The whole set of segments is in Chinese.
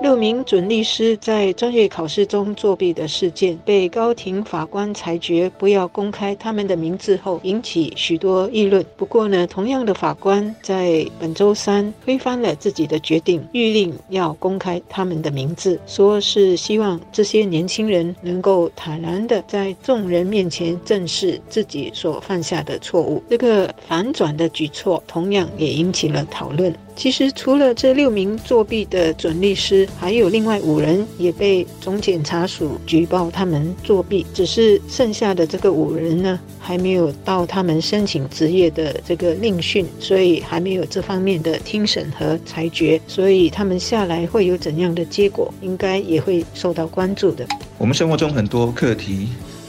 六名准律师在专业考试中作弊的事件，被高庭法官裁决不要公开他们的名字后，引起许多议论。不过呢，同样的法官在本周三推翻了自己的决定，谕令要公开他们的名字，说是希望这些年轻人能够坦然的在众人面前正视自己所犯下的错误。这个反转的举措，同样也引起了讨论。其实，除了这六名作弊的准律师，还有另外五人也被总检察署举报他们作弊。只是剩下的这个五人呢，还没有到他们申请职业的这个令讯，所以还没有这方面的听审和裁决。所以他们下来会有怎样的结果，应该也会受到关注的。我们生活中很多课题。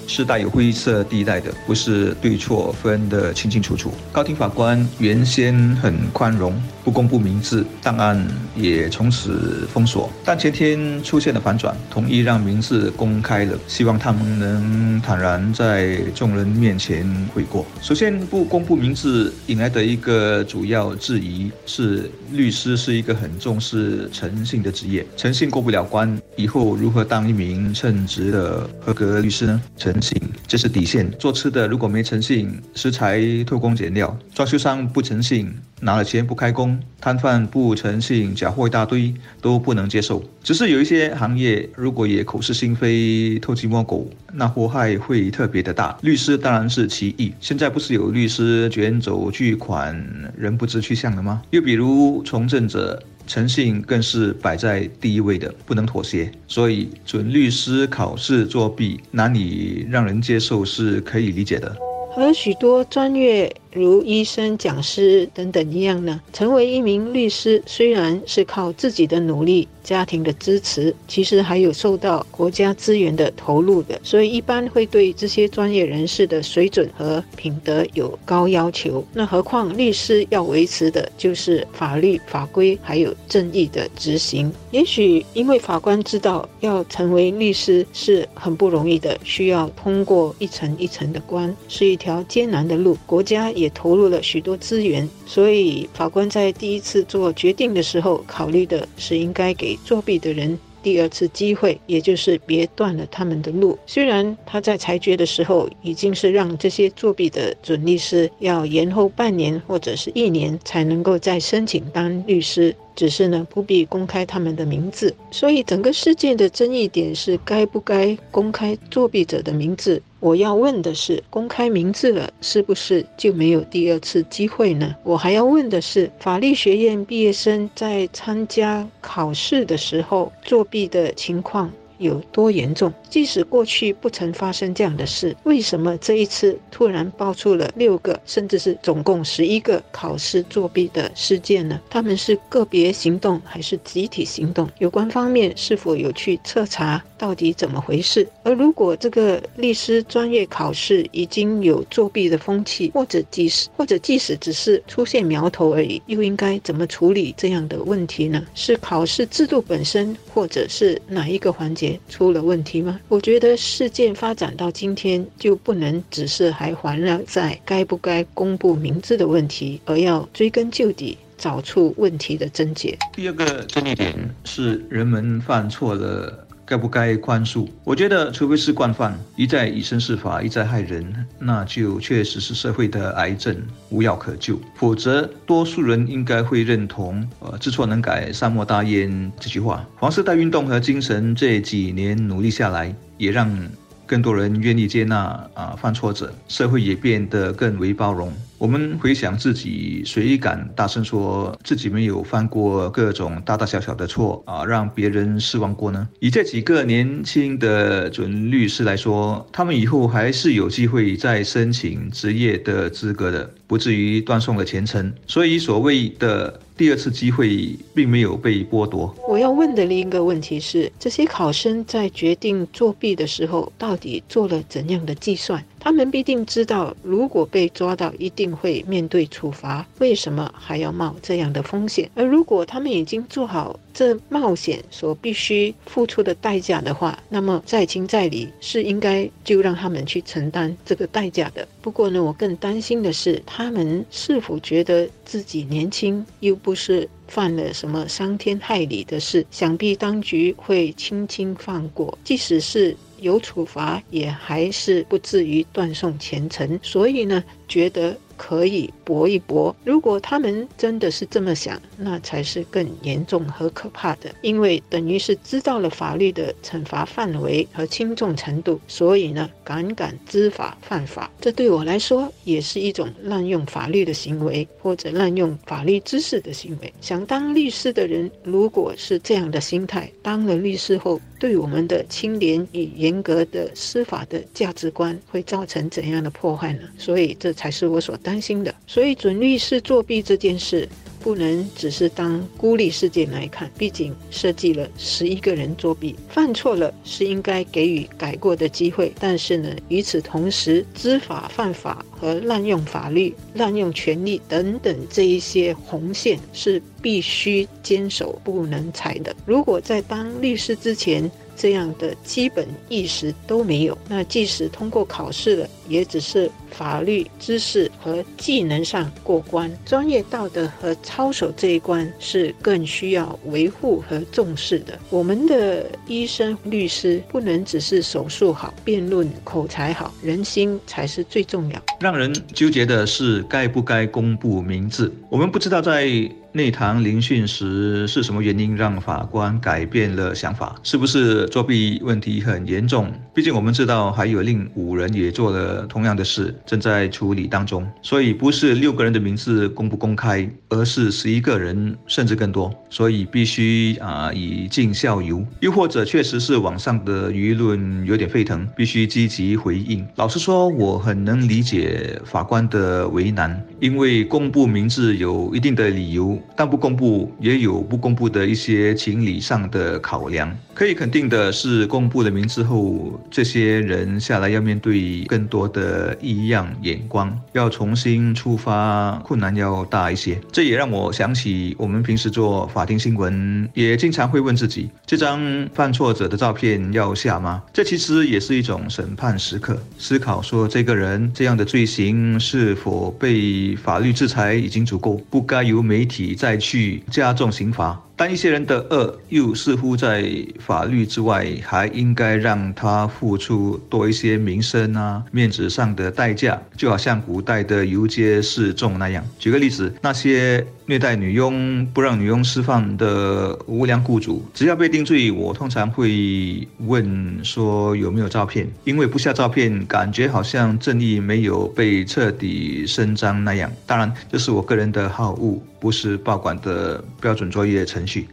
是带有灰色地带的，不是对错分得清清楚楚。高庭法官原先很宽容，不公布名字，档案也从此封锁。但前天出现了反转，同意让名字公开了，希望他们能坦然在众人面前悔过。首先，不公布名字引来的一个主要质疑是，律师是一个很重视诚信的职业，诚信过不了关，以后如何当一名称职的合格律师呢？诚信，这是底线。做吃的如果没诚信，食材偷工减料；装修商不诚信，拿了钱不开工；摊贩不诚信，假货一大堆，都不能接受。只是有一些行业，如果也口是心非、偷鸡摸狗，那祸害会特别的大。律师当然是其一。现在不是有律师卷走巨款，人不知去向了吗？又比如从政者。诚信更是摆在第一位的，不能妥协。所以，准律师考试作弊难以让人接受，是可以理解的。还有许多专业。如医生、讲师等等一样呢？成为一名律师，虽然是靠自己的努力、家庭的支持，其实还有受到国家资源的投入的。所以一般会对这些专业人士的水准和品德有高要求。那何况律师要维持的就是法律法规还有正义的执行。也许因为法官知道要成为律师是很不容易的，需要通过一层一层的关，是一条艰难的路。国家。也投入了许多资源，所以法官在第一次做决定的时候，考虑的是应该给作弊的人第二次机会，也就是别断了他们的路。虽然他在裁决的时候已经是让这些作弊的准律师要延后半年或者是一年才能够再申请当律师。只是呢，不必公开他们的名字，所以整个事件的争议点是该不该公开作弊者的名字。我要问的是，公开名字了，是不是就没有第二次机会呢？我还要问的是，法律学院毕业生在参加考试的时候作弊的情况。有多严重？即使过去不曾发生这样的事，为什么这一次突然爆出了六个，甚至是总共十一个考试作弊的事件呢？他们是个别行动还是集体行动？有关方面是否有去彻查到底怎么回事？而如果这个律师专业考试已经有作弊的风气，或者即使或者即使只是出现苗头而已，又应该怎么处理这样的问题呢？是考试制度本身，或者是哪一个环节？出了问题吗？我觉得事件发展到今天，就不能只是还环绕在该不该公布名字的问题，而要追根究底，找出问题的症结。第二个争议点是人们犯错了。该不该宽恕？我觉得，除非是惯犯，一再以身试法，一再害人，那就确实是社会的癌症，无药可救。否则，多数人应该会认同“呃，知错能改，善莫大焉”这句话。黄色带运动和精神这几年努力下来，也让。更多人愿意接纳啊犯错者，社会也变得更为包容。我们回想自己，谁敢大声说自己没有犯过各种大大小小的错啊，让别人失望过呢？以这几个年轻的准律师来说，他们以后还是有机会再申请职业的资格的，不至于断送了前程。所以，所谓的。第二次机会并没有被剥夺。我要问的另一个问题是：这些考生在决定作弊的时候，到底做了怎样的计算？他们必定知道，如果被抓到，一定会面对处罚，为什么还要冒这样的风险？而如果他们已经做好这冒险所必须付出的代价的话，那么在情在理是应该就让他们去承担这个代价的。不过呢，我更担心的是，他们是否觉得自己年轻，又不是犯了什么伤天害理的事，想必当局会轻轻放过，即使是。有处罚，也还是不至于断送前程，所以呢，觉得。可以搏一搏。如果他们真的是这么想，那才是更严重和可怕的，因为等于是知道了法律的惩罚范围和轻重程度，所以呢，敢敢知法犯法，这对我来说也是一种滥用法律的行为，或者滥用法律知识的行为。想当律师的人，如果是这样的心态，当了律师后，对我们的清廉与严格的司法的价值观会造成怎样的破坏呢？所以，这才是我所。担心的，所以准律师作弊这件事不能只是当孤立事件来看，毕竟设计了十一个人作弊，犯错了是应该给予改过的机会。但是呢，与此同时，知法犯法和滥用法律、滥用权力等等这一些红线是必须坚守、不能踩的。如果在当律师之前，这样的基本意识都没有，那即使通过考试了，也只是法律知识和技能上过关，专业道德和操守这一关是更需要维护和重视的。我们的医生、律师不能只是手术好、辩论口才好，人心才是最重要。让人纠结的是该不该公布名字，我们不知道在。内堂聆讯时是什么原因让法官改变了想法？是不是作弊问题很严重？毕竟我们知道还有另五人也做了同样的事，正在处理当中。所以不是六个人的名字公不公开，而是十一个人甚至更多。所以必须啊以儆效尤。又或者确实是网上的舆论有点沸腾，必须积极回应。老实说，我很能理解法官的为难，因为公布名字有一定的理由。但不公布也有不公布的一些情理上的考量。可以肯定的是，公布了名字后，这些人下来要面对更多的异样眼光，要重新出发，困难要大一些。这也让我想起，我们平时做法庭新闻，也经常会问自己：这张犯错者的照片要下吗？这其实也是一种审判时刻，思考说这个人这样的罪行是否被法律制裁已经足够，不该由媒体。你再去加重刑罚。但一些人的恶又似乎在法律之外，还应该让他付出多一些名声啊、面子上的代价，就好像古代的游街示众那样。举个例子，那些虐待女佣、不让女佣释放的无良雇主，只要被定罪，我通常会问说有没有照片，因为不下照片，感觉好像正义没有被彻底伸张那样。当然，这是我个人的好恶，不是报馆的标准作业程序。去。